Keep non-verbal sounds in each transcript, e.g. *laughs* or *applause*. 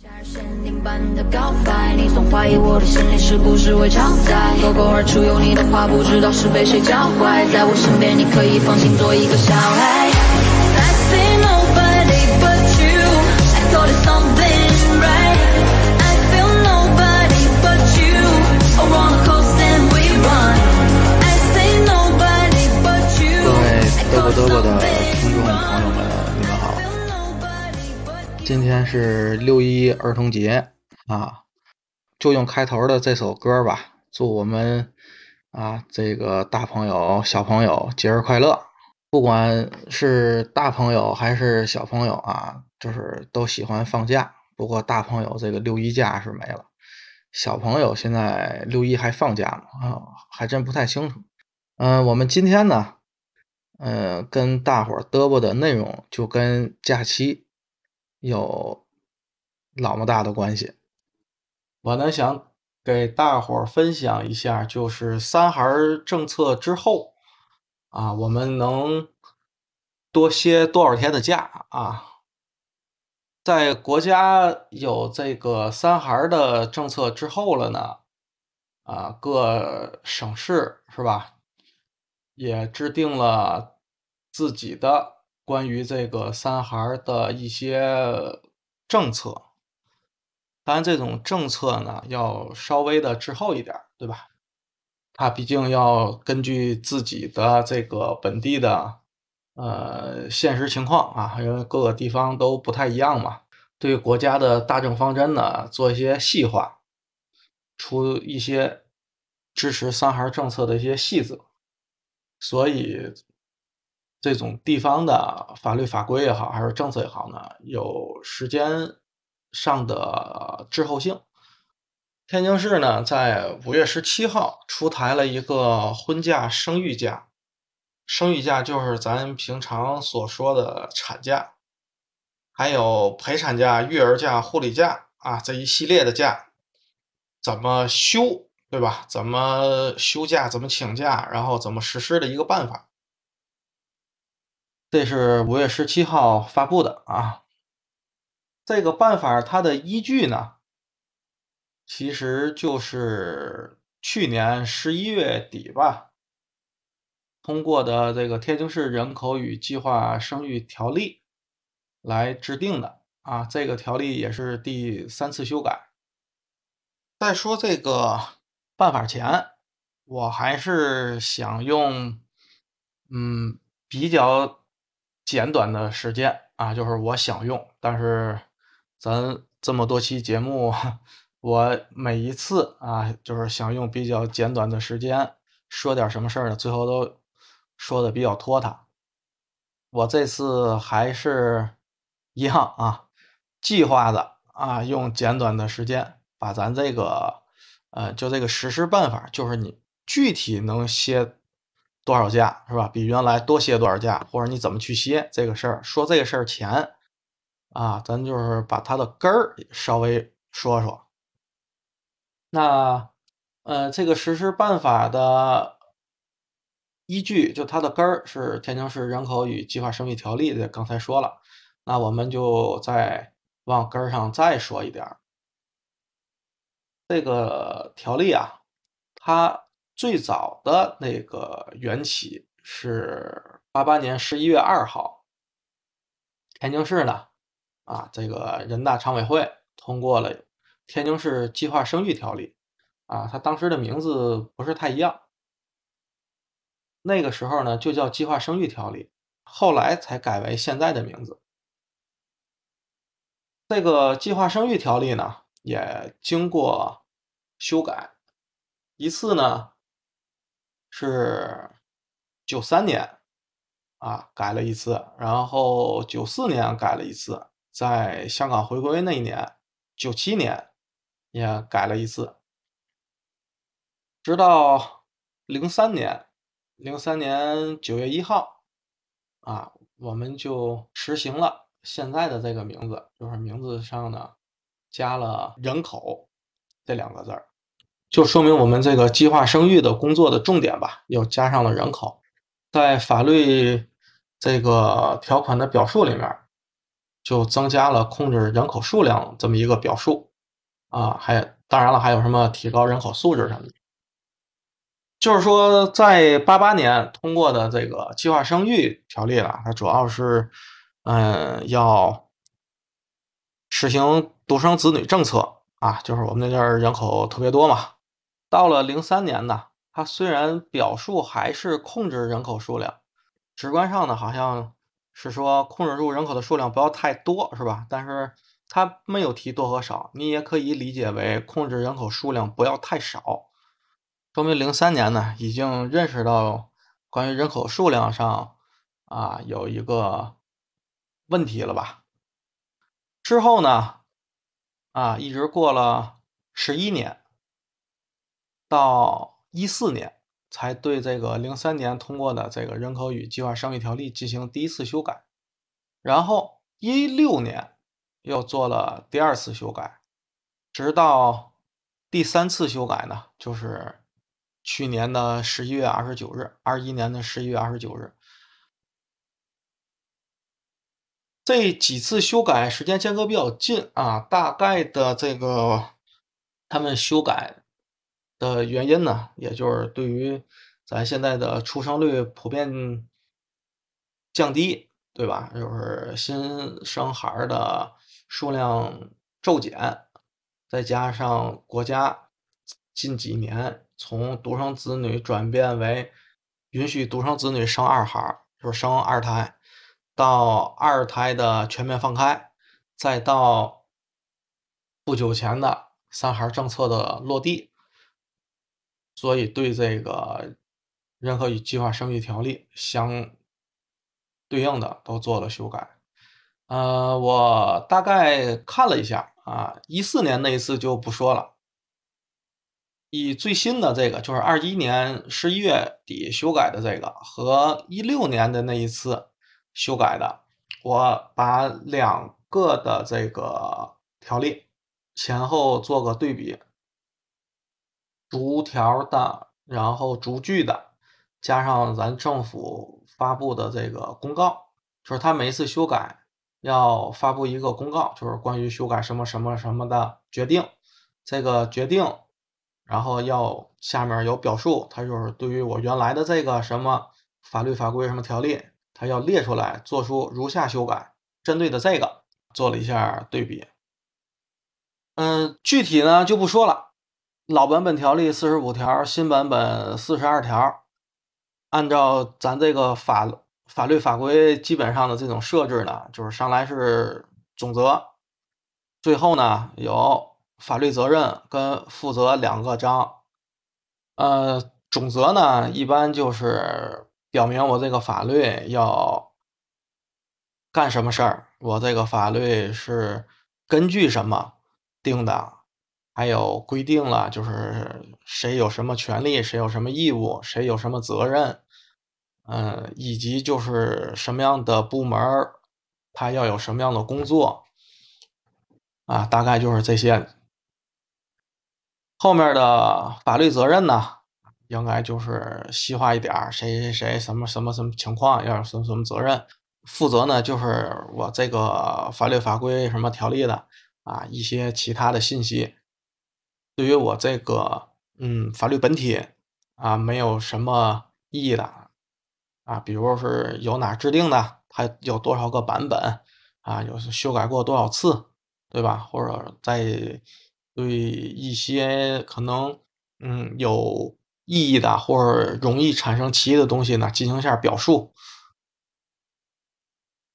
夏日限定版的告白，你总怀疑我的心里是不是会超载？脱口而出有你的话，不知道是被谁教坏。在我身边，你可以放心做一个小孩。I see nobody but you, I thought it's something right. I feel nobody but you, around the coast and we run. I see nobody but you, 各位 I 嘚啵 thought 嘚啵的今天是六一儿童节啊，就用开头的这首歌吧，祝我们啊这个大朋友、小朋友节日快乐！不管是大朋友还是小朋友啊，就是都喜欢放假。不过大朋友这个六一假是没了，小朋友现在六一还放假吗？啊，还真不太清楚。嗯、我们今天呢，嗯，跟大伙儿嘚啵的内容就跟假期有老么大的关系。我呢想给大伙儿分享一下，就是三孩政策之后啊，我们能多歇多少天的假啊？在国家有这个三孩的政策之后了呢，啊，各省市是吧，也制定了自己的关于这个三孩的一些政策。当然，这种政策呢，要稍微的滞后一点，对吧？它毕竟要根据自己的这个本地的呃现实情况啊，因为各个地方都不太一样嘛，对国家的大政方针呢做一些细化，出一些支持三孩政策的一些细则，所以这种地方的法律法规也好，还是政策也好呢，有时间上的滞后性。天津市呢，在五月十七号出台了一个婚假生育假，生育假就是咱平常所说的产假，还有陪产假、育儿假、护理假啊这一系列的假，怎么休，对吧？怎么休假，怎么请假，然后怎么实施的一个办法。这是五月十七号发布的啊。这个办法它的依据呢，其实就是去年十一月底吧通过的这个《天津市人口与计划生育条例》来制定的啊。这个条例也是第三次修改。在说这个办法前，我还是想用嗯比较简短的时间啊，就是我想用，但是咱这么多期节目，我每一次啊，就是想用比较简短的时间说点什么事儿呢，最后都说的比较拖沓。我这次还是一样啊，计划的啊，用简短的时间把咱这个呃，就这个实施办法，就是你具体能歇多少价是吧？比原来多歇多少价，或者你怎么去歇这个事儿，说这个事儿前啊，咱就是把它的根儿稍微说说。那呃，这个实施办法的依据，就它的根儿是《天津市人口与计划生育条例》的，刚才说了，那我们就再往根儿上再说一点儿。这个条例啊，它最早的那个缘起是八八年十一月二号，天津市呢，啊，这个人大常委会通过了《天津市计划生育条例》，啊，它当时的名字不是太一样，那个时候呢就叫《计划生育条例》，后来才改为现在的名字。这个《计划生育条例》呢，也经过修改，一次呢是九三年啊改了一次，然后九四年改了一次，在香港回归那一年，九七年也改了一次，直到零三年，零三年九月一号啊，我们就实行了现在的这个名字，就是名字上呢加了“人口”这两个字儿，就说明我们这个计划生育的工作的重点吧，又加上了人口，在法律这个条款的表述里面，就增加了控制人口数量这么一个表述啊，还当然了，还有什么提高人口素质什么的。就是说，在八八年通过的这个计划生育条例了，它主要是，嗯，要实行独生子女政策啊，就是我们那阵人口特别多嘛。到了零三年呢，它虽然表述还是控制人口数量，直观上呢好像是说控制住人口的数量不要太多，是吧？但是它没有提多和少，你也可以理解为控制人口数量不要太少。说明零三年呢，已经认识到关于人口数量上啊有一个问题了吧？之后呢，啊一直过了十一年，到一四年才对这个零三年通过的这个人口与计划生育条例进行第一次修改，然后一六年又做了第二次修改，直到第三次修改呢，就是。去年的十一月二十九日，二一年的十一月二十九日，这几次修改时间间隔比较近啊，大概的这个他们修改的原因呢，也就是对于咱现在的出生率普遍降低，对吧？就是新生孩的数量骤减，再加上国家近几年。从独生子女转变为允许独生子女生二孩，就是生二胎，到二胎的全面放开，再到不久前的三孩政策的落地，所以对这个任何与计划生育条例相对应的都做了修改。呃，我大概看了一下啊，一四年那一次就不说了。以最新的这个，就是二一年十一月底修改的这个，和一六年的那一次修改的，我把两个的这个条例前后做个对比，逐条的，然后逐句的，加上咱政府发布的这个公告，就是他每一次修改要发布一个公告，就是关于修改什么什么什么的决定，这个决定。然后要下面有表述，它就是对于我原来的这个什么法律法规什么条例，它要列出来，做出如下修改。针对的这个做了一下对比。嗯，具体呢就不说了。老版本条例四十五条，新版本四十二条。按照咱这个法法律法规基本上的这种设置呢，就是上来是总则，最后呢有。法律责任跟负责两个章，呃，总则呢一般就是表明我这个法律要干什么事儿，我这个法律是根据什么定的，还有规定了就是谁有什么权利，谁有什么义务，谁有什么责任，嗯，以及就是什么样的部门他要有什么样的工作，啊，大概就是这些。后面的法律责任呢，应该就是细化一点儿，谁谁谁什么什么什么情况要有什么什么责任负责呢？就是我这个法律法规什么条例的啊，一些其他的信息，对于我这个嗯法律本体啊没有什么意义的啊，比如是由哪制定的，它有多少个版本啊，有修改过多少次，对吧？或者在。对一些可能嗯有意义的或者容易产生歧义的东西呢，进行一下表述。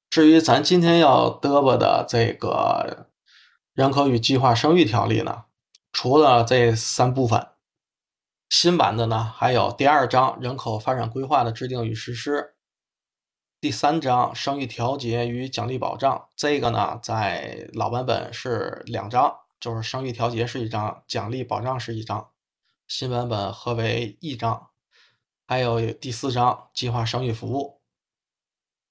至于咱今天要嘚啵的这个人口与计划生育条例呢，除了这三部分，新版的呢还有第二章人口发展规划的制定与实施，第三章生育调节与奖励保障。这个呢在老版本是两章。就是生育调节是一章，奖励保障是一章，新版本合为一章。还有第四章计划生育服务。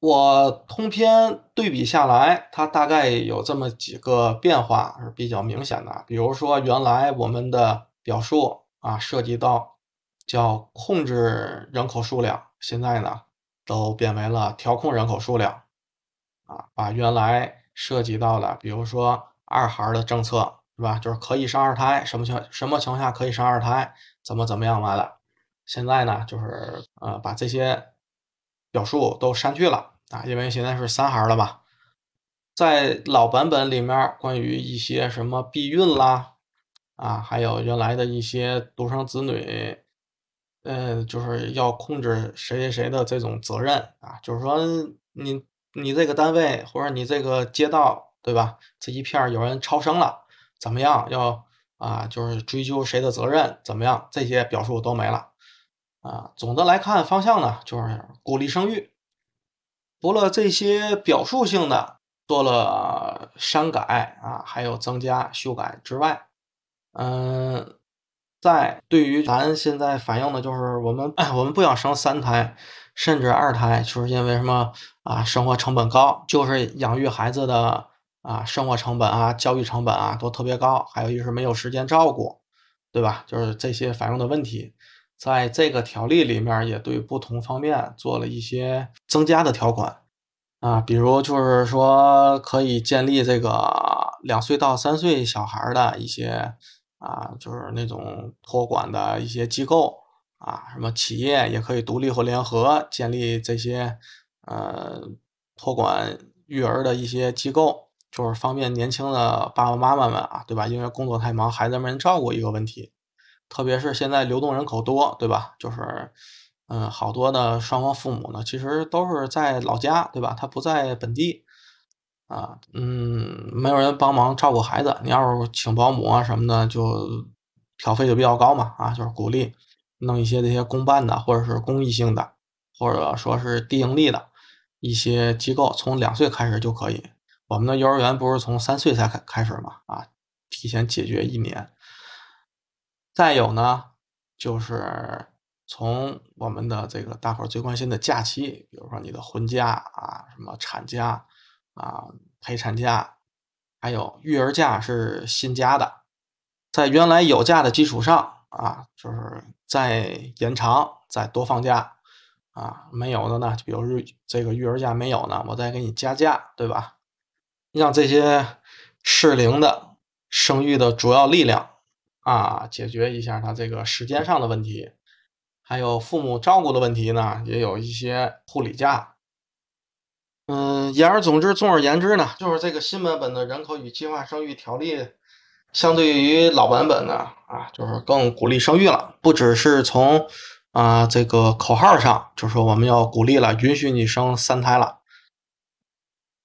我通篇对比下来，它大概有这么几个变化是比较明显的。比如说，原来我们的表述啊，涉及到叫控制人口数量，现在呢都变为了调控人口数量啊，把原来涉及到的，比如说二孩的政策，是吧？就是可以生二胎，什么情什么情况下可以生二胎，怎么怎么样完了。现在呢，就是呃把这些表述都删去了啊，因为现在是三孩了嘛。在老版本里面，关于一些什么避孕啦，啊，还有原来的一些独生子女，呃，就是要控制谁谁谁的这种责任啊，就是说你你这个单位或者你这个街道，对吧？这一片有人超生了，怎么样？要啊，就是追究谁的责任？怎么样？这些表述都没了啊。总的来看，方向呢就是鼓励生育。除了这些表述性的。做了删改啊，还有增加修改之外，嗯，在对于咱现在反映的就是我们 *clears throat* 我们不想生三胎，甚至二胎，就是因为什么啊？生活成本高，就是养育孩子的啊，生活成本啊，教育成本啊都特别高，还有一是没有时间照顾，对吧？就是这些反映的问题，在这个条例里面也对不同方面做了一些增加的条款。啊，比如就是说，可以建立这个两岁到三岁小孩的一些啊，就是那种托管的一些机构啊，什么企业也可以独立或联合建立这些呃托管育儿的一些机构，就是方便年轻的爸爸妈妈们啊，对吧？因为工作太忙，孩子没人照顾一个问题，特别是现在流动人口多，对吧？就是。嗯，好多的双方父母呢，其实都是在老家，对吧？他不在本地，啊，嗯，没有人帮忙照顾孩子。你要是请保姆啊什么的，就挑费就比较高嘛，啊，就是鼓励弄一些这些公办的，或者是公益性的，或者说是低盈利的一些机构，从两岁开始就可以。我们的幼儿园不是从三岁才开开始嘛，啊，提前解决一年。再有呢，就是。从我们的这个大伙儿最关心的假期，比如说你的婚假啊，什么产假啊、陪产假，还有育儿假是新加的，在原来有假的基础上啊，就是再延长、再多放假啊。没有的呢，就比如这个育儿假没有呢，我再给你加假，对吧？让这些适龄的生育的主要力量啊，解决一下他这个时间上的问题。还有父母照顾的问题呢，也有一些护理假。嗯，言而总之，总而言之呢，就是这个新版本的人口与计划生育条例，相对于老版本呢，啊，就是更鼓励生育了。不只是从啊这个口号上，就说我们要鼓励了，允许你生三胎了，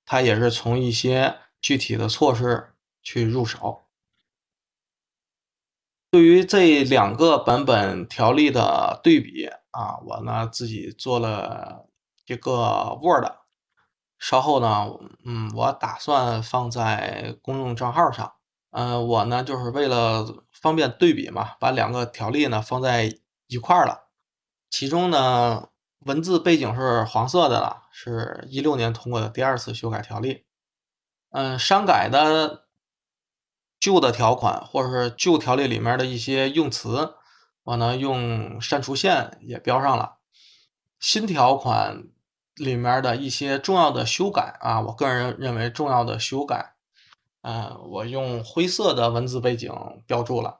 它也是从一些具体的措施去入手。对于这两个版本条例的对比啊，我呢自己做了一个 Word，稍后呢，嗯，我打算放在公众账号上。嗯，我呢就是为了方便对比嘛，把两个条例呢放在一块儿了。其中呢，文字背景是黄色的了，是一六年通过的第二次修改条例。嗯，删改的。旧的条款或者是旧条例里面的一些用词，我呢用删除线也标上了。新条款里面的一些重要的修改啊，我个人认为重要的修改，啊，我用灰色的文字背景标注了。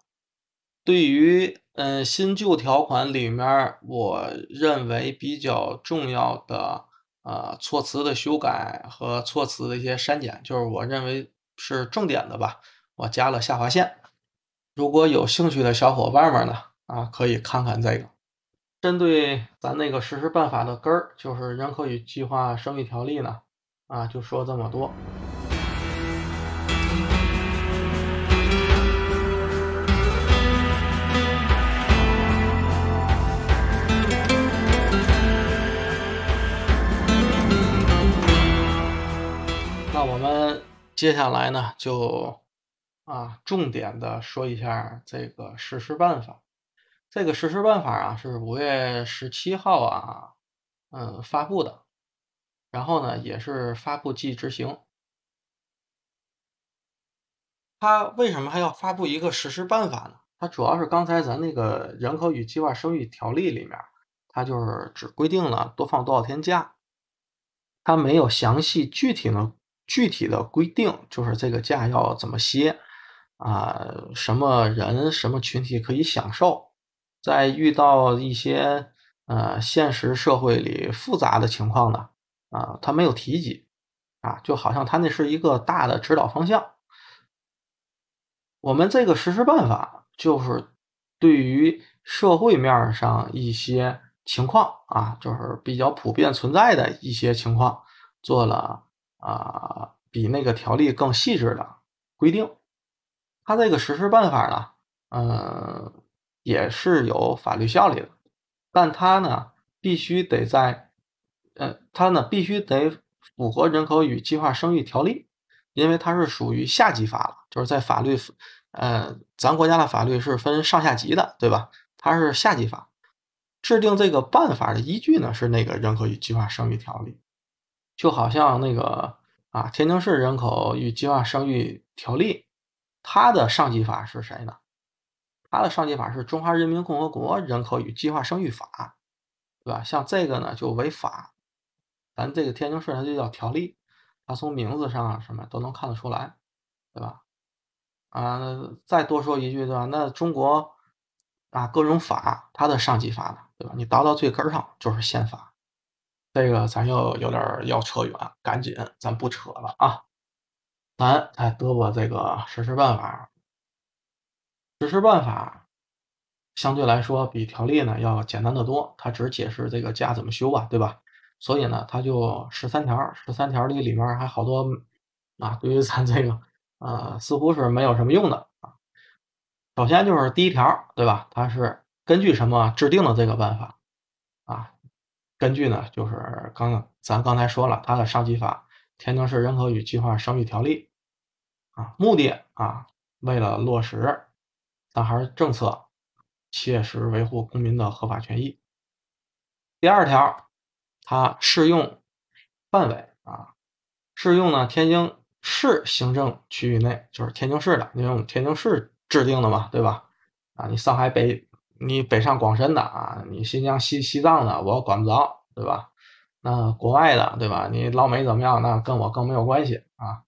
对于嗯新旧条款里面，我认为比较重要的呃措辞的修改和措辞的一些删减，就是我认为是重点的吧。我加了下划线，如果有兴趣的小伙伴们呢，啊，可以看看这个。针对咱那个实施办法的根儿，就是人口与计划生育条例呢，啊，就说这么多。那我们接下来呢，就。啊，重点的说一下这个实施办法。这个实施办法啊，是五月十七号啊，嗯，发布的。然后呢，也是发布即执行。它为什么还要发布一个实施办法呢？它主要是刚才咱那个人口与计划生育条例里面，它就是只规定了多放多少天假，它没有详细具体的具体的规定，就是这个假要怎么歇啊，什么人、什么群体可以享受，在遇到一些呃现实社会里复杂的情况呢，啊，他没有提及啊，就好像他那是一个大的指导方向。我们这个实施办法就是对于社会面上一些情况啊，就是比较普遍存在的一些情况，做了啊比那个条例更细致的规定。它这个实施办法呢，嗯，也是有法律效力的，但它呢必须得在，呃，它呢必须得符合人口与计划生育条例。因为它是属于下级法了，就是在法律，呃，咱国家的法律是分上下级的，对吧？它是下级法，制定这个办法的依据呢是那个人口与计划生育条例，就好像那个啊，天津市人口与计划生育条例，它的上级法是谁呢？它的上级法是中华人民共和国人口与计划生育法，对吧？像这个呢就违法，咱这个天津市它就叫条例。它从名字上啊什么都能看得出来，对吧？啊，再多说一句，对吧？那中国啊各种法，它的上级法呢，对吧？你倒到最根上就是宪法。这个咱又有点要扯远，赶紧咱不扯了啊！咱再嘚啵这个实施办法。实施办法相对来说比条例呢要简单的多，它只解释这个假怎么休吧，对吧？所以呢，它就十三条，十三条里里面还好多啊，对于咱这个呃，似乎是没有什么用的啊。首先就是第一条，对吧？它是根据什么制定的这个办法啊？根据呢，就是刚咱刚才说了，它的上级法《天津市人口与计划生育条例》啊，目的啊，为了落实咱还是政策，切实维护公民的合法权益。第二条。它适用范围啊，适用呢天津市行政区域内，就是天津市的，因为我们天津市制定的嘛，对吧？啊，你上海北，你北上广深的啊，你新疆西西藏的，我管不着，对吧？那国外的，对吧？你老美怎么样，那跟我更没有关系啊，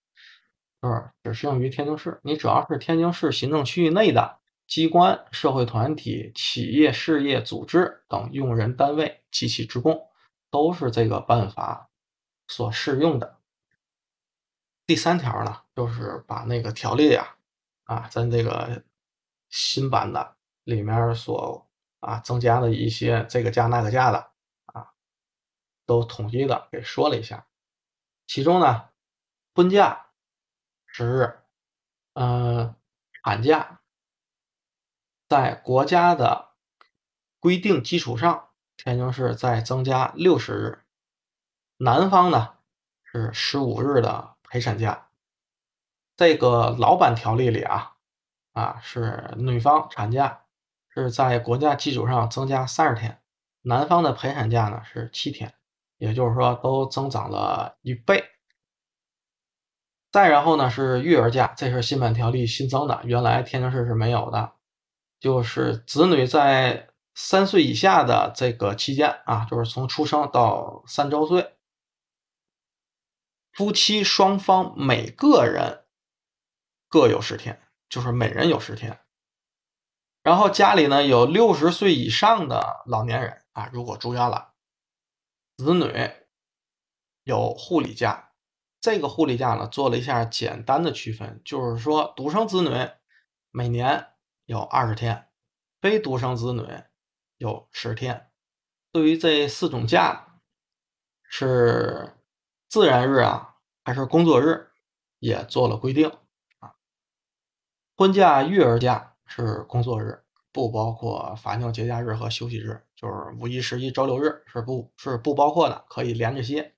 就是只适用于天津市。你只要是天津市行政区域内的机关、社会团体、企业、事业组织等用人单位及其职工。都是这个办法所适用的。第三条呢，就是把那个条例啊，啊，咱这个新版的里面所啊增加的一些这个假那个假的，都统一的给说了一下。其中呢，婚假十日，嗯，产假在国家的规定基础上。天津市再增加六十日，南方呢是十五日的陪产假。这个老版条例里啊，啊是女方产假是在国家基础上增加三十天，男方的陪产假呢是七天，也就是说都增长了一倍。再然后呢是育儿假，这是新版条例新增的，原来天津市是没有的，就是子女在。三岁以下的这个期间啊，就是从出生到三周岁，夫妻双方每个人各有十天，就是每人有十天。然后家里呢有六十岁以上的老年人啊，如果住院了，子女有护理假。这个护理假呢做了一下简单的区分，就是说独生子女每年有二十天，非独生子女。有十天，对于这四种假，是自然日啊，还是工作日，也做了规定啊。婚假、育儿假是工作日，不包括法定节假日和休息日，就是五一、十一、周六日是不是不包括的，可以连着歇。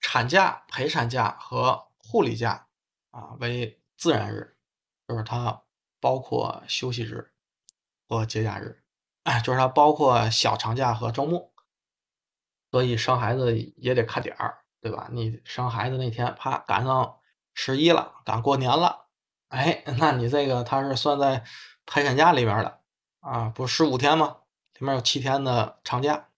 产假、陪产假和护理假啊为自然日，就是它包括休息日和节假日。哎，就是它包括小长假和周末，所以生孩子也得看点儿，对吧？你生孩子那天啪赶上十一了，赶过年了，哎，那你这个它是算在陪产假里面的啊，不十五天吗？里面有七天的长假，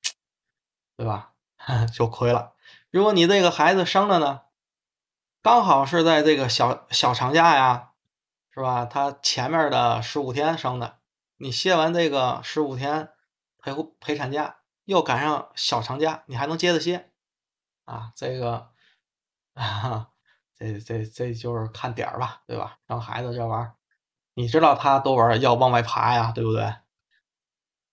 对吧？*laughs* 就亏了。如果你这个孩子生了呢，刚好是在这个小小长假呀，是吧？他前面的十五天生的，你歇完这个十五天陪护陪产假，又赶上小长假，你还能接着歇啊？这个 *laughs* 啊，这这这就是看点儿吧，对吧？生孩子这玩意儿，你知道他多玩要往外爬呀，对不对？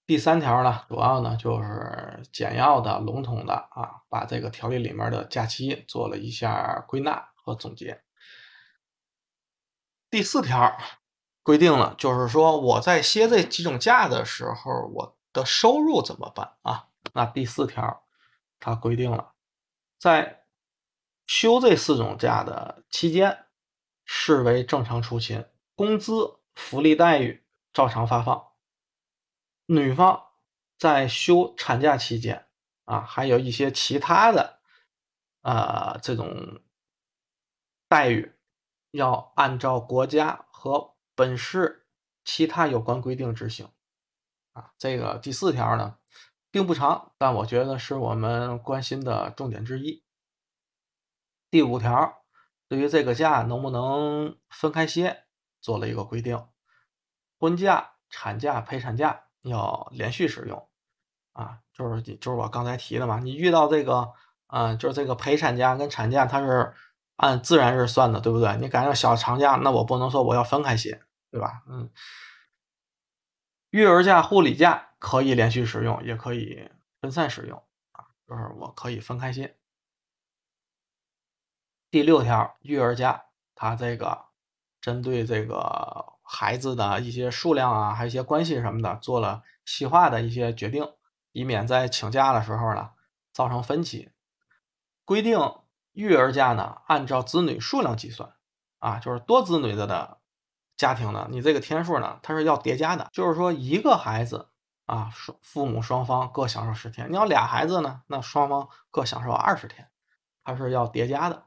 第三条呢，主要呢就是简要的、笼统的啊，把这个条例里面的假期做了一下归纳和总结。第四条规定了，就是说我在歇这几种假的时候，我的收入怎么办啊？那第四条它规定了，在休这四种假的期间，视为正常出勤，工资、福利待遇照常发放。女方在休产假期间啊，还有一些其他的啊这种待遇，要按照国家和本市其他有关规定执行啊。这个第四条呢，并不长，但我觉得是我们关心的重点之一。第五条，对于这个假能不能分开歇，做了一个规定：婚假、产假、陪产假。要连续使用，啊，就是就是我刚才提的嘛，你遇到这个，嗯，就是这个陪产假跟产假，它是按自然日算的，对不对？你赶上小长假，那我不能说我要分开写，对吧？嗯，育儿假、护理假可以连续使用，也可以分散使用，啊，就是我可以分开写。第六条，育儿假，它这个针对这个。孩子的一些数量啊，还有一些关系什么的，做了细化的一些决定，以免在请假的时候呢造成分歧。规定育儿假呢按照子女数量计算，啊，就是多子女的的家庭呢，你这个天数呢它是要叠加的，就是说一个孩子啊，双父母双方各享受十天，你要俩孩子呢，那双方各享受二十天，它是要叠加的。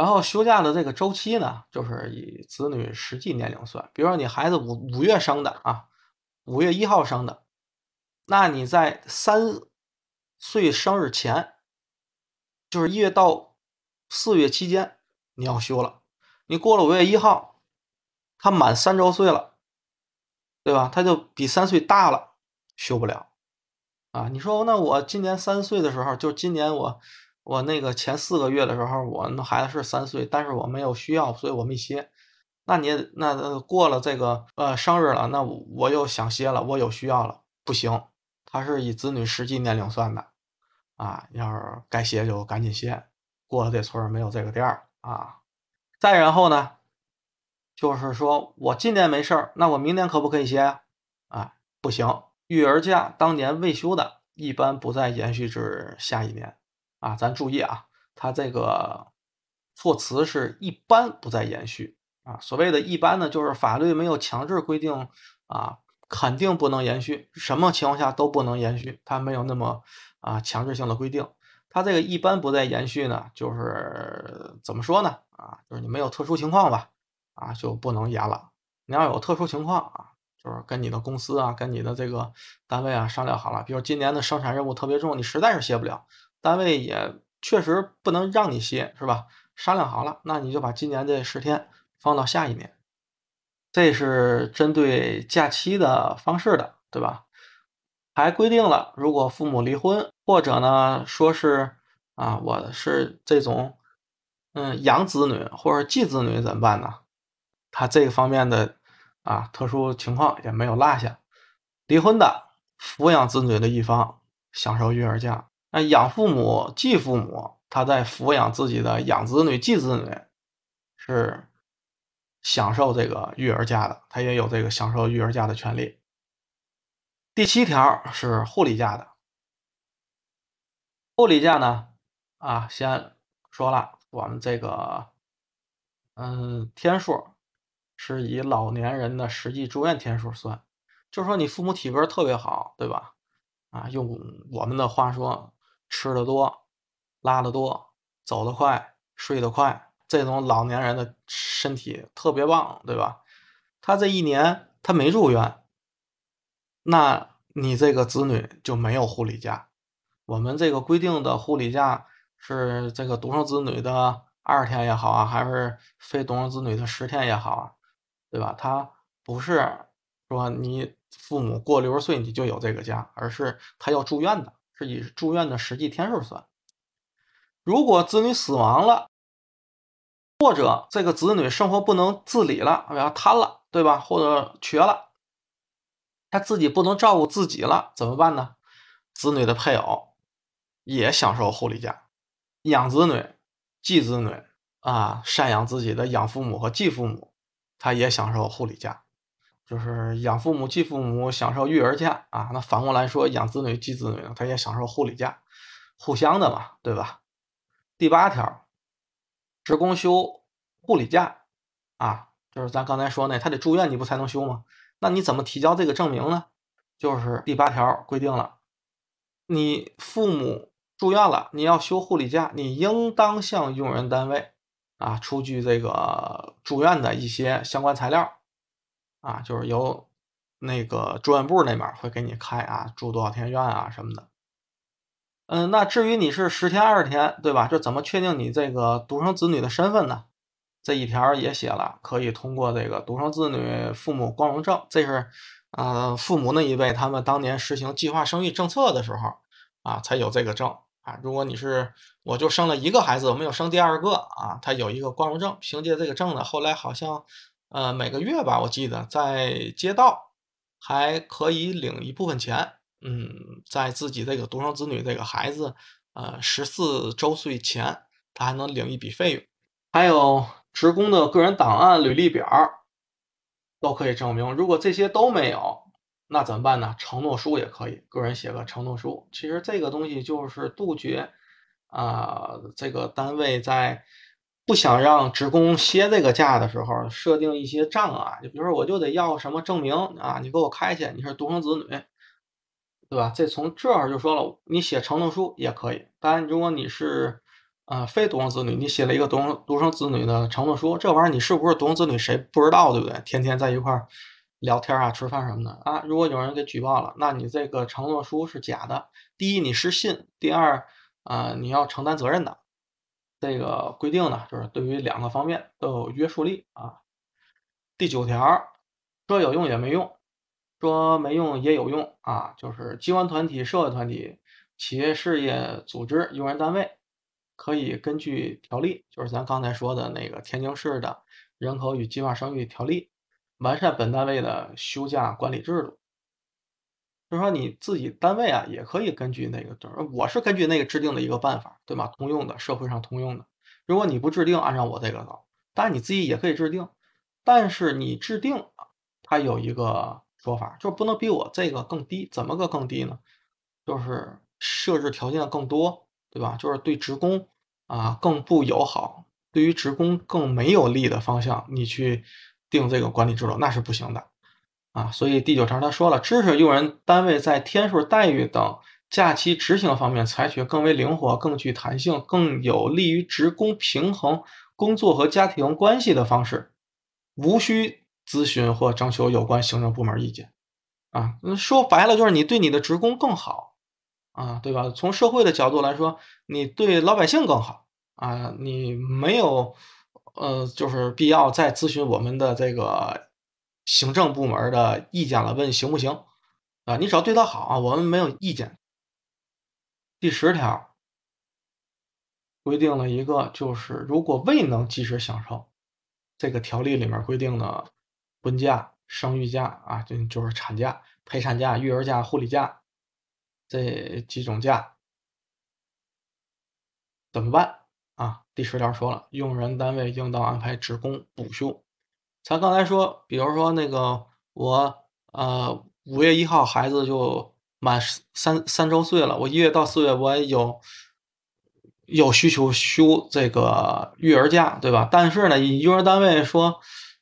然后休假的这个周期呢，就是以子女实际年龄算。比如说你孩子五五月生的啊，五月一号生的，那你在三岁生日前，就是一月到四月期间你要休了。你过了五月一号，他满三周岁了，对吧？他就比三岁大了，休不了啊。你说那我今年三岁的时候，就今年我。我那个前四个月的时候，我那孩子是三岁，但是我没有需要，所以我没歇。那你那过了这个呃生日了，那我又想歇了，我有需要了，不行，他是以子女实际年龄算的啊。要是该歇就赶紧歇，过了这村没有这个店儿啊。再然后呢，就是说我今年没事儿，那我明年可不可以歇呀？啊，不行，育儿假当年未休的，一般不再延续至下一年。啊，咱注意啊，它这个措辞是一般不再延续啊。所谓的一般呢，就是法律没有强制规定啊，肯定不能延续，什么情况下都不能延续，它没有那么啊强制性的规定。它这个一般不再延续呢，就是怎么说呢？啊，就是你没有特殊情况吧，啊就不能延了。你要有特殊情况啊，就是跟你的公司啊，跟你的这个单位啊商量好了，比如今年的生产任务特别重，你实在是歇不了。单位也确实不能让你歇，是吧？商量好了，那你就把今年这十天放到下一年。这是针对假期的方式的，对吧？还规定了，如果父母离婚，或者呢说是啊，我是这种嗯养子女或者继子女怎么办呢？他这个方面的啊特殊情况也没有落下。离婚的抚养子女的一方享受育儿假。那养父母、继父母，他在抚养自己的养子女、继子女，是享受这个育儿假的，他也有这个享受育儿假的权利。第七条是护理假的，护理假呢，啊，先说了，我们这个，嗯，天数是以老年人的实际住院天数算，就是说你父母体格特别好，对吧？啊，用我们的话说。吃的多，拉的多，走得快，睡得快，这种老年人的身体特别棒，对吧？他这一年他没住院，那你这个子女就没有护理假。我们这个规定的护理假是这个独生子女的二十天也好啊，还是非独生子女的十天也好啊，对吧？他不是说你父母过六十岁你就有这个假，而是他要住院的，是以住院的实际天数算。如果子女死亡了，或者这个子女生活不能自理了，然后瘫了，对吧？或者瘸了，他自己不能照顾自己了，怎么办呢？子女的配偶也享受护理假，养子女。继子女啊，赡养自己的养父母和继父母，他也享受护理假，就是养父母、继父母享受育儿假啊。那反过来说，养子女、继子女，他也享受护理假，互相的嘛，对吧？第八条，职工休护理假啊，就是咱刚才说那，他得住院，你不才能休吗？那你怎么提交这个证明呢？就是第八条规定了，你父母。住院了，你要休护理假，你应当向用人单位啊出具这个住院的一些相关材料啊，就是由那个住院部那边会给你开啊，住多少天院啊什么的。嗯，那至于你是十天二十天，对吧？就怎么确定你这个独生子女的身份呢？这一条也写了，可以通过这个独生子女父母光荣证，这是呃父母那一辈他们当年实行计划生育政策的时候啊才有这个证。啊，如果你是我就生了一个孩子，我没有生第二个啊，他有一个光荣证，凭借这个证呢，后来好像呃每个月吧，我记得在街道还可以领一部分钱，嗯，在自己这个独生子女这个孩子呃十四周岁前，他还能领一笔费用，还有职工的个人档案、履历表都可以证明，如果这些都没有。那怎么办呢？承诺书也可以，个人写个承诺书。其实这个东西就是杜绝啊，这个单位在不想让职工歇这个假的时候，设定一些障碍。就比如说，我就得要什么证明啊？你给我开去，你是独生子女，对吧？这从这儿就说了，你写承诺书也可以。当然，如果你是啊非独生子女，你写了一个独生独生子女的承诺书，这玩意儿你是不是独生子女谁不知道，对不对？天天在一块儿。聊天啊，吃饭什么的啊，如果有人给举报了，那你这个承诺书是假的。第一，你失信；第二，啊，你要承担责任的。这个规定呢，就是对于两个方面都有约束力啊。第九条，说有用也没用，说没用也有用啊，就是机关团体、社会团体、企业事业组织、用人单位，可以根据条例，就是咱刚才说的那个天津市的人口与计划生育条例。完善本单位的休假管理制度，就是说你自己单位啊，也可以根据那个，我是根据那个制定的一个办法，对吧？通用的，社会上通用的。如果你不制定，按照我这个走，当然你自己也可以制定，但是你制定它有一个说法，就是不能比我这个更低。怎么个更低呢？就是设置条件更多，对吧？就是对职工啊更不友好，对于职工更没有利的方向，你去。定这个管理制度那是不行的，啊，所以第九条他说了，支持用人单位在天数待遇等假期执行方面采取更为灵活、更具弹性、更有利于职工平衡工作和家庭关系的方式，无需咨询或征求有关行政部门意见，啊，说白了就是你对你的职工更好，啊，对吧？从社会的角度来说，你对老百姓更好，啊，你没有。呃，就是必要再咨询我们的这个行政部门的意见了，问行不行？啊，你只要对他好啊，我们没有意见。第十条规定了一个，就是如果未能及时享受这个条例里面规定的婚假、生育假啊，就就是产假、陪产假、育儿假、护理假这几种假，怎么办？啊，第十条说了，用人单位应当安排职工补休。咱刚才说，比如说那个我呃五月一号孩子就满三三周岁了，我一月到四月我有有需求休这个育儿假，对吧？但是呢，用人单位说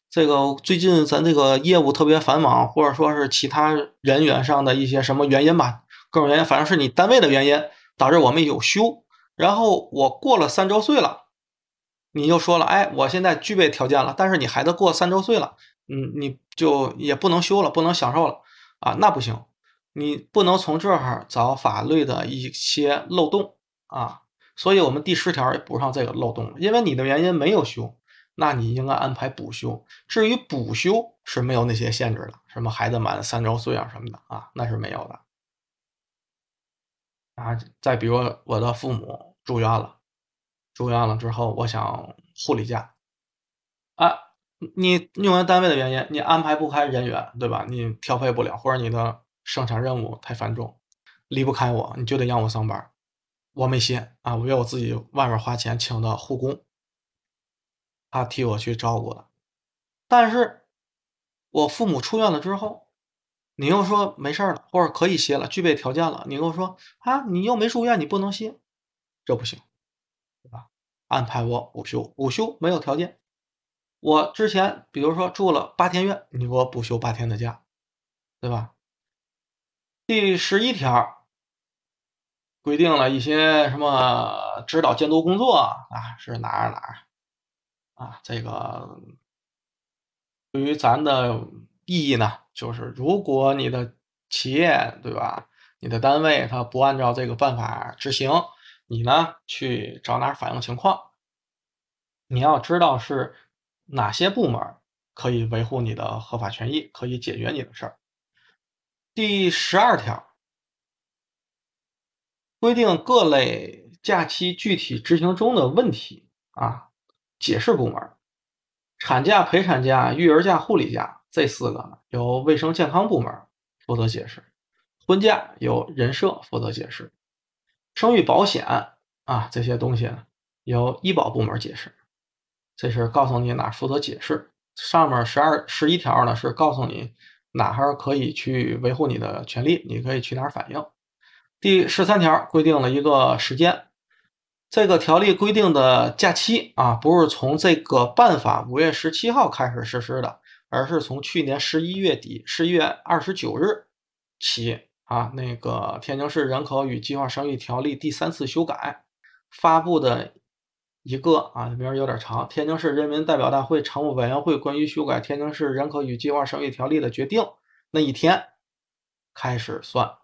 这个最近咱这个业务特别繁忙，或者说是其他人员上的一些什么原因吧，各种原因，反正是你单位的原因导致我们有休。然后我过了三周岁了，你就说了，哎，我现在具备条件了，但是你孩子过三周岁了，嗯，你就也不能休了，不能享受了啊，那不行，你不能从这儿找法律的一些漏洞啊。所以我们第十条也补上这个漏洞，因为你的原因没有休，那你应该安排补休。至于补休是没有那些限制的，什么孩子满三周岁啊什么的啊，那是没有的。啊，再比如我的父母住院了，住院了之后，我想护理假，啊，你用人单位的原因，你安排不开人员，对吧？你调配不了，或者你的生产任务太繁重，离不开我，你就得让我上班。我没歇啊，我为我自己外面花钱请的护工，他替我去照顾的。但是，我父母出院了之后，你又说没事了，或者可以歇了，具备条件了，你跟我说啊，你又没住院，你不能歇，这不行，对吧？安排我午休，午休没有条件。我之前比如说住了八天院，你给我补休八天的假，对吧？第十一条。规定了一些什么指导监督工作啊？是哪儿哪儿啊？这个对于咱的意义呢，就是如果你的企业对吧，你的单位他不按照这个办法执行，你呢去找哪儿反映情况？你要知道是哪些部门可以维护你的合法权益，可以解决你的事儿。第十二条。规定各类假期具体执行中的问题啊，解释部门，产假、陪产假、育儿假、护理假这四个由卫生健康部门负责解释，婚假由人社负责解释，生育保险啊这些东西由医保部门解释。这是告诉你哪负责解释，上面十二十一条呢是告诉你哪哈可以去维护你的权利，你可以去哪儿反映。第十三条规定了一个时间，这个条例规定的假期啊，不是从这个办法五月十七号开始实施的，而是从去年十一月底十一月二十九日起啊，那个《天津市人口与计划生育条例》第三次修改发布的一个啊，名儿有点长，《天津市人民代表大会常务委员会关于修改《天津市人口与计划生育条例》的决定》那一天开始算。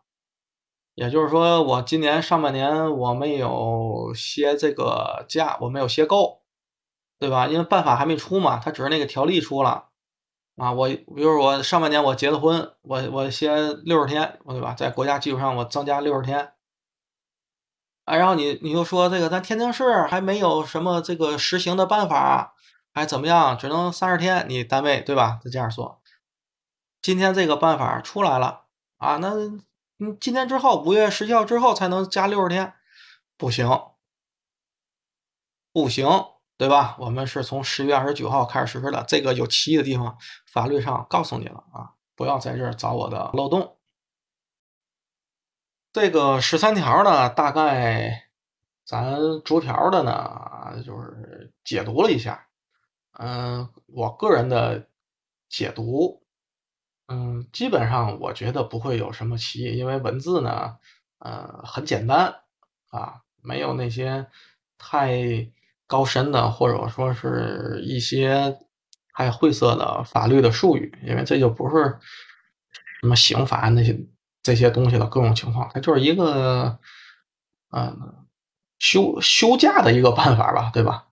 也就是说，我今年上半年我没有歇这个假，我没有歇够，对吧？因为办法还没出嘛，他只是那个条例出了啊。我比如我上半年我结了婚，我我歇六十天，对吧？在国家基础上我增加六十天。啊，然后你你又说这个咱天津市还没有什么这个实行的办法，还怎么样？只能三十天，你单位对吧？就这样说。今天这个办法出来了啊，那。你，今天之后，五月十七号之后才能加六十天，不行，不行，对吧？我们是从十月二十九号开始实施的，这个有歧义的地方，法律上告诉你了啊，不要在这儿找我的漏洞。这个十三条呢，大概咱逐条的呢，就是解读了一下，嗯，我个人的解读。嗯，基本上我觉得不会有什么歧义，因为文字呢，呃，很简单啊，没有那些太高深的，或者说是一些还有晦涩的法律的术语，因为这就不是什么刑法那些这些东西的各种情况，它就是一个嗯休休假的一个办法吧，对吧？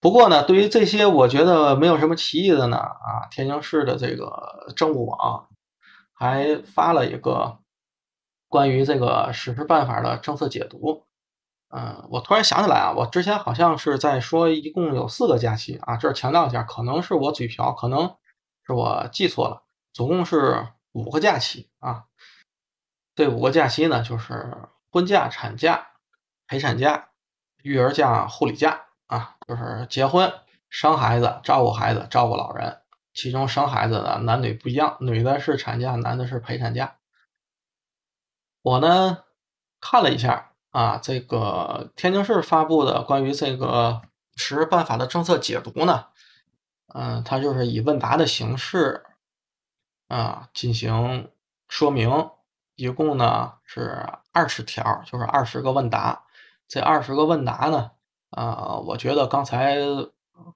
不过呢，对于这些，我觉得没有什么歧义的呢。啊，天津市的这个政务网还发了一个关于这个实施办法的政策解读。嗯，我突然想起来啊，我之前好像是在说一共有四个假期啊，这儿强调一下，可能是我嘴瓢，可能是我记错了，总共是五个假期啊。这五个假期呢，就是婚假、产假、陪产假、育儿假、护理假。啊，就是结婚、生孩子、照顾孩子、照顾老人，其中生孩子的男女不一样，女的是产假，男的是陪产假。我呢看了一下啊，这个天津市发布的关于这个实施办法的政策解读呢，嗯，它就是以问答的形式啊进行说明，一共呢是二十条，就是二十个问答。这二十个问答呢。啊，我觉得刚才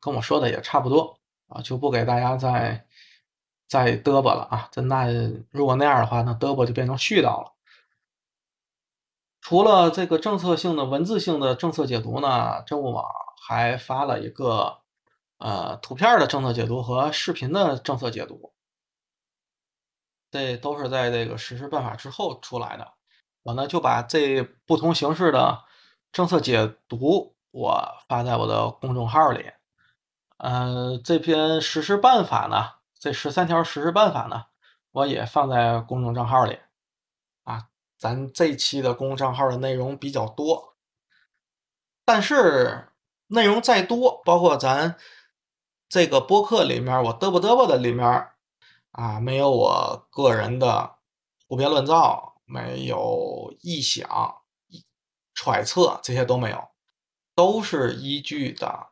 跟我说的也差不多啊，就不给大家再再嘚啵了啊。这那如果那样的话，那嘚啵就变成絮叨了。除了这个政策性的文字性的政策解读呢，政务网还发了一个呃图片的政策解读和视频的政策解读，这都是在这个实施办法之后出来的。我呢就把这不同形式的政策解读我发在我的公众号里。嗯，这篇实施办法呢，这十三条实施办法呢，我也放在公众账号里。咱这期的公众账号的内容比较多，但是内容再多，包括咱这个播客里面我嘚啵嘚啵的里面啊，没有我个人的胡编乱造。没有臆想、揣测，这些都没有，都是依据的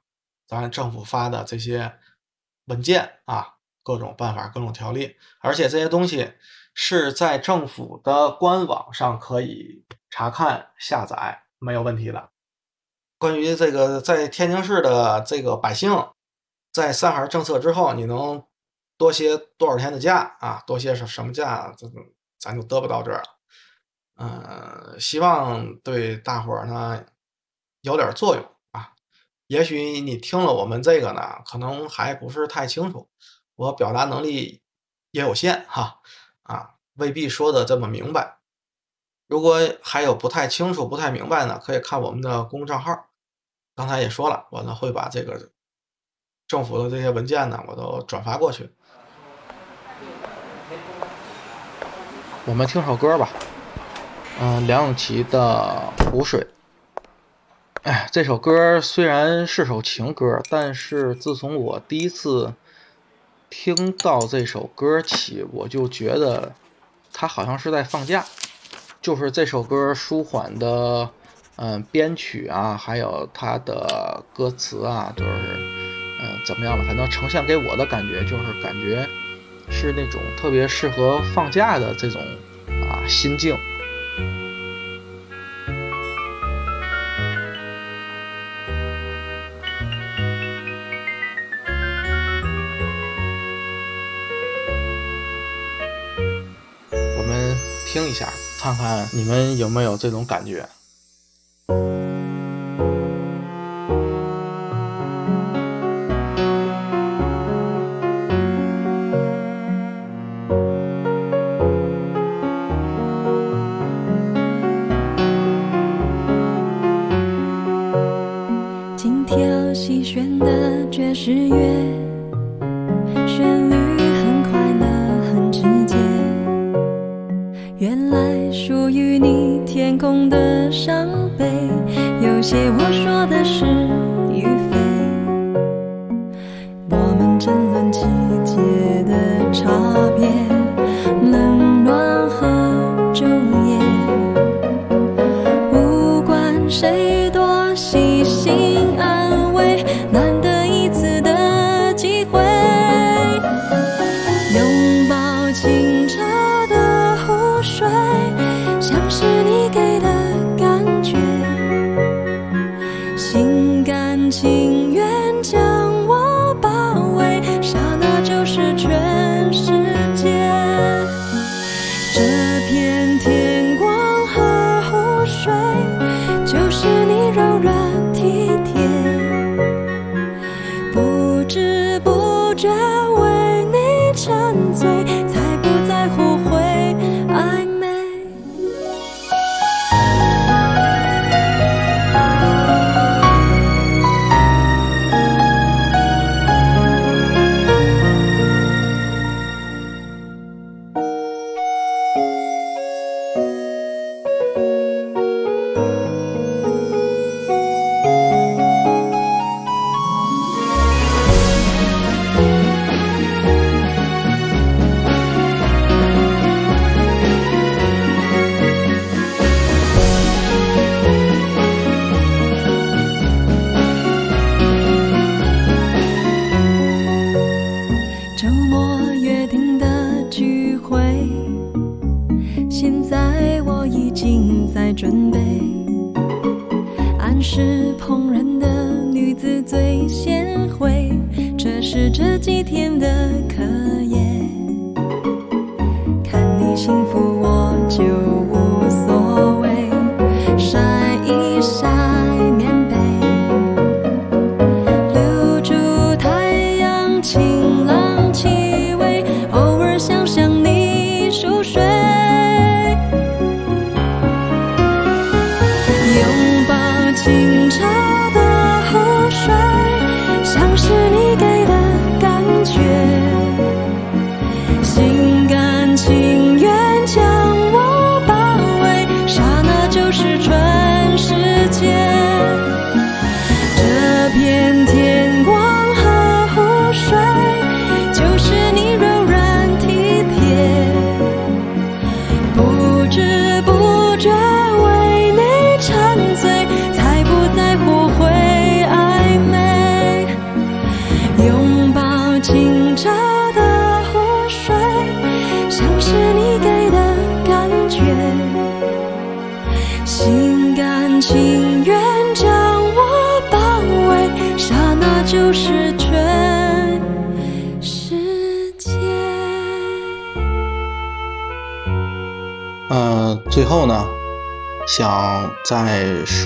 咱政府发的这些文件啊，各种办法、各种条例，而且这些东西是在政府的官网上可以查看、下载，没有问题的。关于这个在天津市的这个百姓，在三孩政策之后，你能多歇多少天的假啊？多歇什什么假？这咱就得不到这儿了。嗯，希望对大伙儿呢有点作用啊。也许你听了我们这个呢，可能还不是太清楚，我表达能力也有限哈，未必说的这么明白。如果还有不太清楚、不太明白呢，可以看我们的公众账号。刚才也说了，我呢会把这个政府的这些文件呢，我都转发过去。我们听首歌吧。嗯，梁咏琪的《湖水》。哎，这首歌虽然是首情歌，但是自从我第一次听到这首歌起，我就觉得他好像是在放假。就是这首歌舒缓的，嗯，编曲啊，还有它的歌词啊，就是嗯，怎么样了？反正呈现给我的感觉就是感觉是那种特别适合放假的这种啊心境。一下，看看你们有没有这种感觉。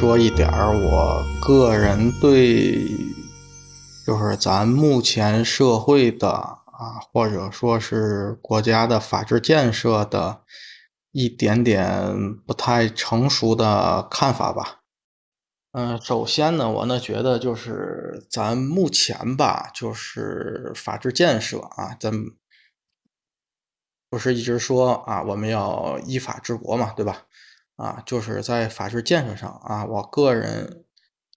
说一点儿我个人对，就是咱目前社会的啊，或者说是国家的法治建设的。一点点不太成熟的看法吧。嗯，首先呢，我呢觉得就是咱目前吧，就是法治建设啊，咱不是一直说啊，我们要依法治国嘛，对吧？啊，就是在法治建设上啊，我个人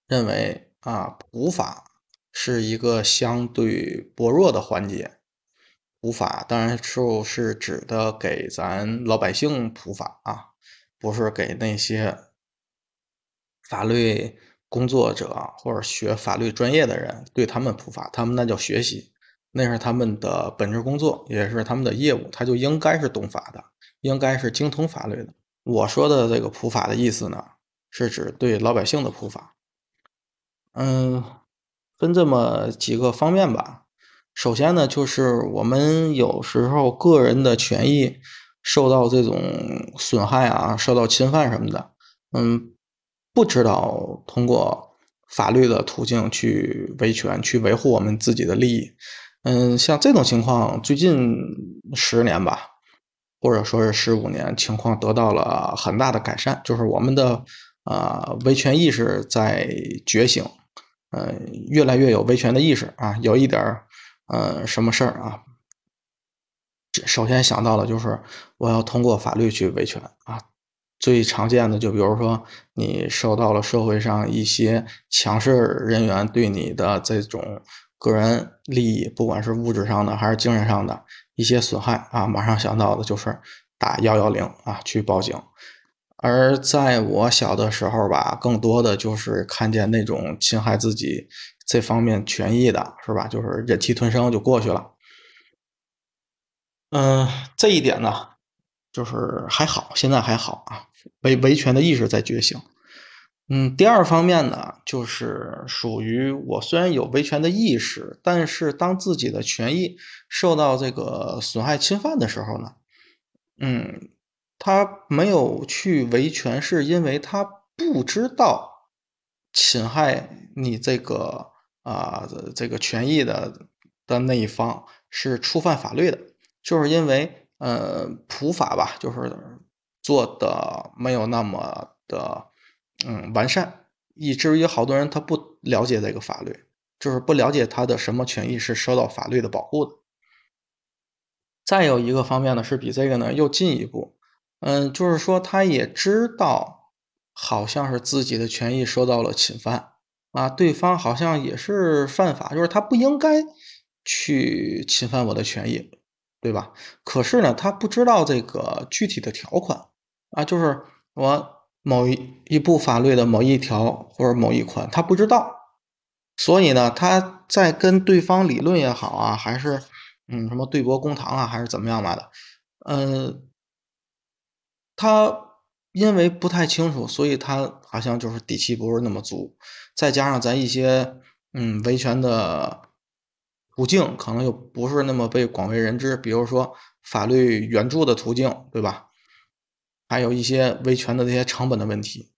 认为啊，普法是一个相对薄弱的环节。普法当然就是指的给咱老百姓普法啊，不是给那些法律工作者或者学法律专业的人对他们普法，他们那叫学习，那是他们的本职工作，也是他们的业务，他就应该是懂法的，应该是精通法律的。我说的这个普法的意思呢，是指对老百姓的普法。嗯，分这么几个方面吧。首先呢，就是我们有时候个人的权益受到这种损害啊，受到侵犯什么的，嗯，不知道通过法律的途径去维权，去维护我们自己的利益，嗯，像这种情况，最近十年吧，或者说是十五年，情况得到了很大的改善，就是我们的啊维权意识在觉醒，嗯，越来越有维权的意识啊，有一点儿。呃，什么事儿啊？首先想到的就是我要通过法律去维权啊。最常见的就比如说，你受到了社会上一些强势人员对你的这种个人利益，不管是物质上的还是精神上的一些损害啊，马上想到的就是打幺幺零啊，去报警。而在我小的时候吧，更多的就是看见那种侵害自己。这方面权益的是吧？就是忍气吞声就过去了。嗯，这一点呢，就是还好，现在还好啊，维维权的意识在觉醒。嗯，第二方面呢，就是属于我虽然有维权的意识，但是当自己的权益受到这个损害侵犯的时候呢，嗯，他没有去维权，是因为他不知道侵害你这个。啊，这个权益的的那一方是触犯法律的，就是因为呃普法吧，就是做的没有那么的嗯完善，以至于好多人他不了解这个法律，就是不了解他的什么权益是受到法律的保护的。再有一个方面呢，是比这个呢又进一步，嗯，就是说他也知道好像是自己的权益受到了侵犯。啊，对方好像也是犯法，就是他不应该去侵犯我的权益，对吧？可是呢，他不知道这个具体的条款啊，就是我某一一部法律的某一条或者某一款，他不知道，所以呢，他在跟对方理论也好啊，还是嗯什么对簿公堂啊，还是怎么样嘛的，嗯，他。因为不太清楚，所以他好像就是底气不是那么足，再加上咱一些嗯维权的途径可能又不是那么被广为人知，比如说法律援助的途径，对吧？还有一些维权的这些成本的问题，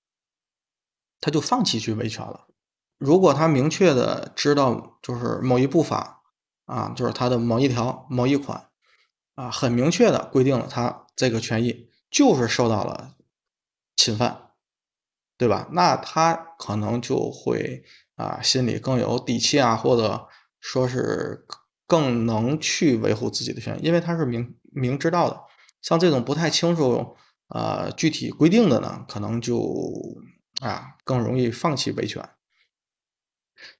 他就放弃去维权了。如果他明确的知道，就是某一部法啊，就是他的某一条、某一款啊，很明确的规定了他这个权益就是受到了。侵犯，对吧？那他可能就会啊，心里更有底气啊，或者说是更能去维护自己的权益，因为他是明明知道的。像这种不太清楚呃具体规定的呢，可能就啊更容易放弃维权。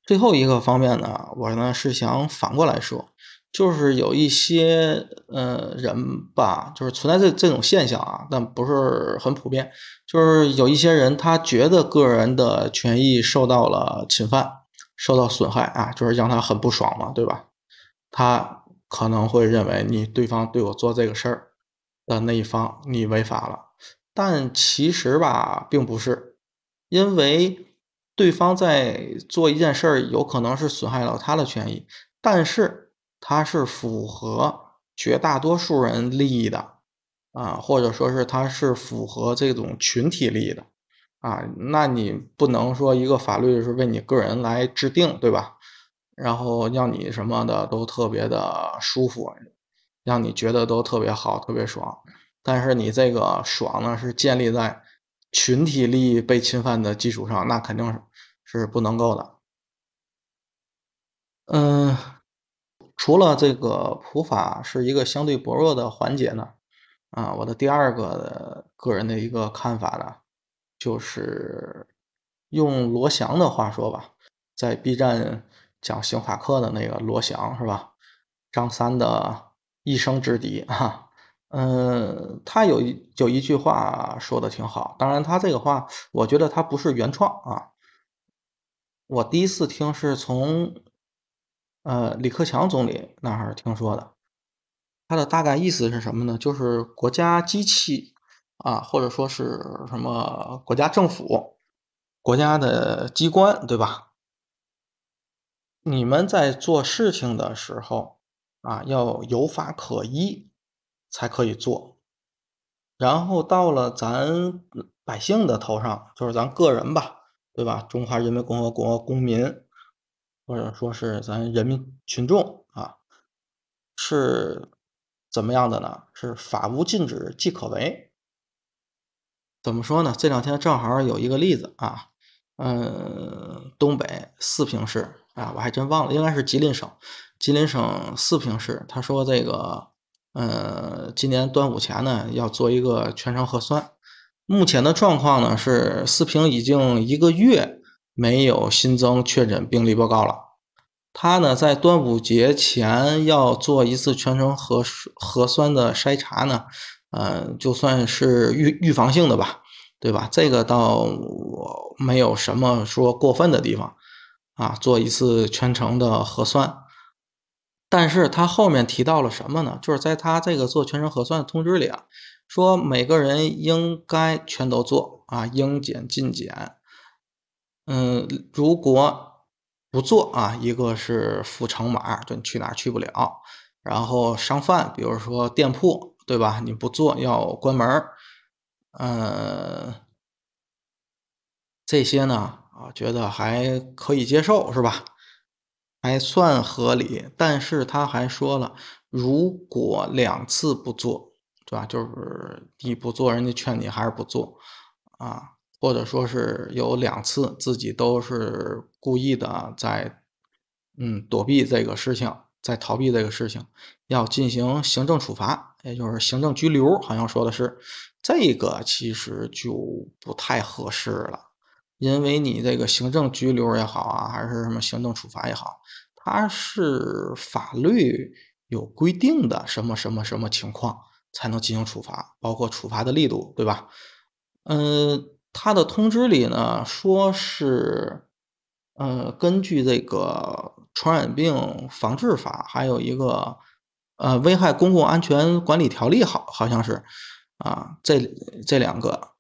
最后一个方面呢，我呢是想反过来说。就是有一些呃人吧，就是存在这这种现象啊，但不是很普遍。就是有一些人，他觉得个人的权益受到了侵犯，受到损害啊，就是让他很不爽嘛，对吧？他可能会认为你对方对我做这个事儿的那一方你违法了，但其实吧，并不是，因为对方在做一件事儿，有可能是损害了他的权益，但是他是符合绝大多数人利益的啊，或者说是他是符合这种群体利益的啊，那你不能说一个法律是为你个人来制定，对吧？然后让你什么的都特别的舒服，让你觉得都特别好，特别爽。但是你这个爽呢，是建立在群体利益被侵犯的基础上，那肯定是是不能够的。嗯，除了这个普法是一个相对薄弱的环节呢，啊，我的第二个个人的一个看法呢，就是用罗翔的话说吧，在 B 站。讲刑法课的那个罗翔是吧？张三的一生之敌啊，嗯，他有一有一句话说的挺好，当然他这个话我觉得他不是原创啊，我第一次听是从呃李克强总理那儿听说的，他的大概意思是什么呢？就是国家机器啊，或者说是什么国家政府、国家的机关，对吧？你们在做事情的时候啊，要有法可依才可以做。然后到了咱百姓的头上，就是咱个人吧，对吧？中华人民共和国公民，或者说是咱人民群众啊，是怎么样的呢？是法无禁止即可为。怎么说呢？这两天正好有一个例子啊，嗯，东北四平市。啊，我还真忘了，应该是吉林省，吉林省四平市。他说这个，呃，今年端午前呢要做一个全程核酸。目前的状况呢是四平已经一个月没有新增确诊病例报告了。他呢在端午节前要做一次全程核核酸的筛查呢，嗯，就算是预预防性的吧，对吧？这个倒没有什么说过分的地方。啊，做一次全程的核酸，但是他后面提到了什么呢？就是在他这个做全程核酸的通知里啊，说每个人应该全都做啊，应检尽检。嗯，如果不做啊，一个是负乘码，就你去哪儿去不了；然后商贩，比如说店铺，对吧？你不做要关门。嗯，这些呢？啊，觉得还可以接受是吧？还算合理，但是他还说了，如果两次不做，对吧？就是你不做，人家劝你还是不做啊，或者说是有两次自己都是故意的在嗯躲避这个事情，在逃避这个事情，要进行行政处罚，也就是行政拘留，好像说的是这个，其实就不太合适了。因为你这个行政拘留也好啊，还是什么行政处罚也好，它是法律有规定的什么什么什么情况才能进行处罚，包括处罚的力度，对吧？嗯，他的通知里呢说是，呃，根据这个传染病防治法，还有一个呃危害公共安全管理条例，好好像是啊，这这两个。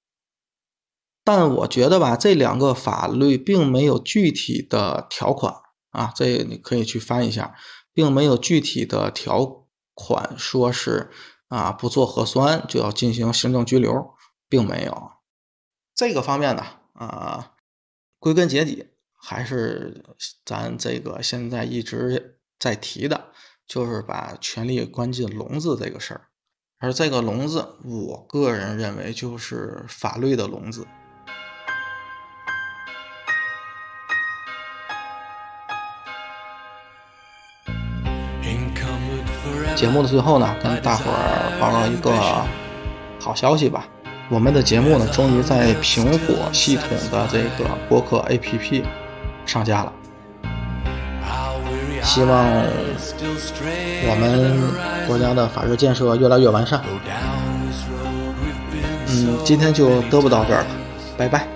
但我觉得吧，这两个法律并没有具体的条款啊，这你可以去翻一下，并没有具体的条款说是啊不做核酸就要进行行政拘留，并没有这个方面呢啊，归根结底还是咱这个现在一直在提的，就是把权力关进笼子这个事儿，而这个笼子，我个人认为就是法律的笼子。节目的最后呢，跟大伙儿报告一个好消息吧。我们的节目呢，终于在苹果系统的这个播客 APP 上架了。希望我们国家的法治建设越来越完善。嗯，今天就嘚啵到这儿了，拜拜。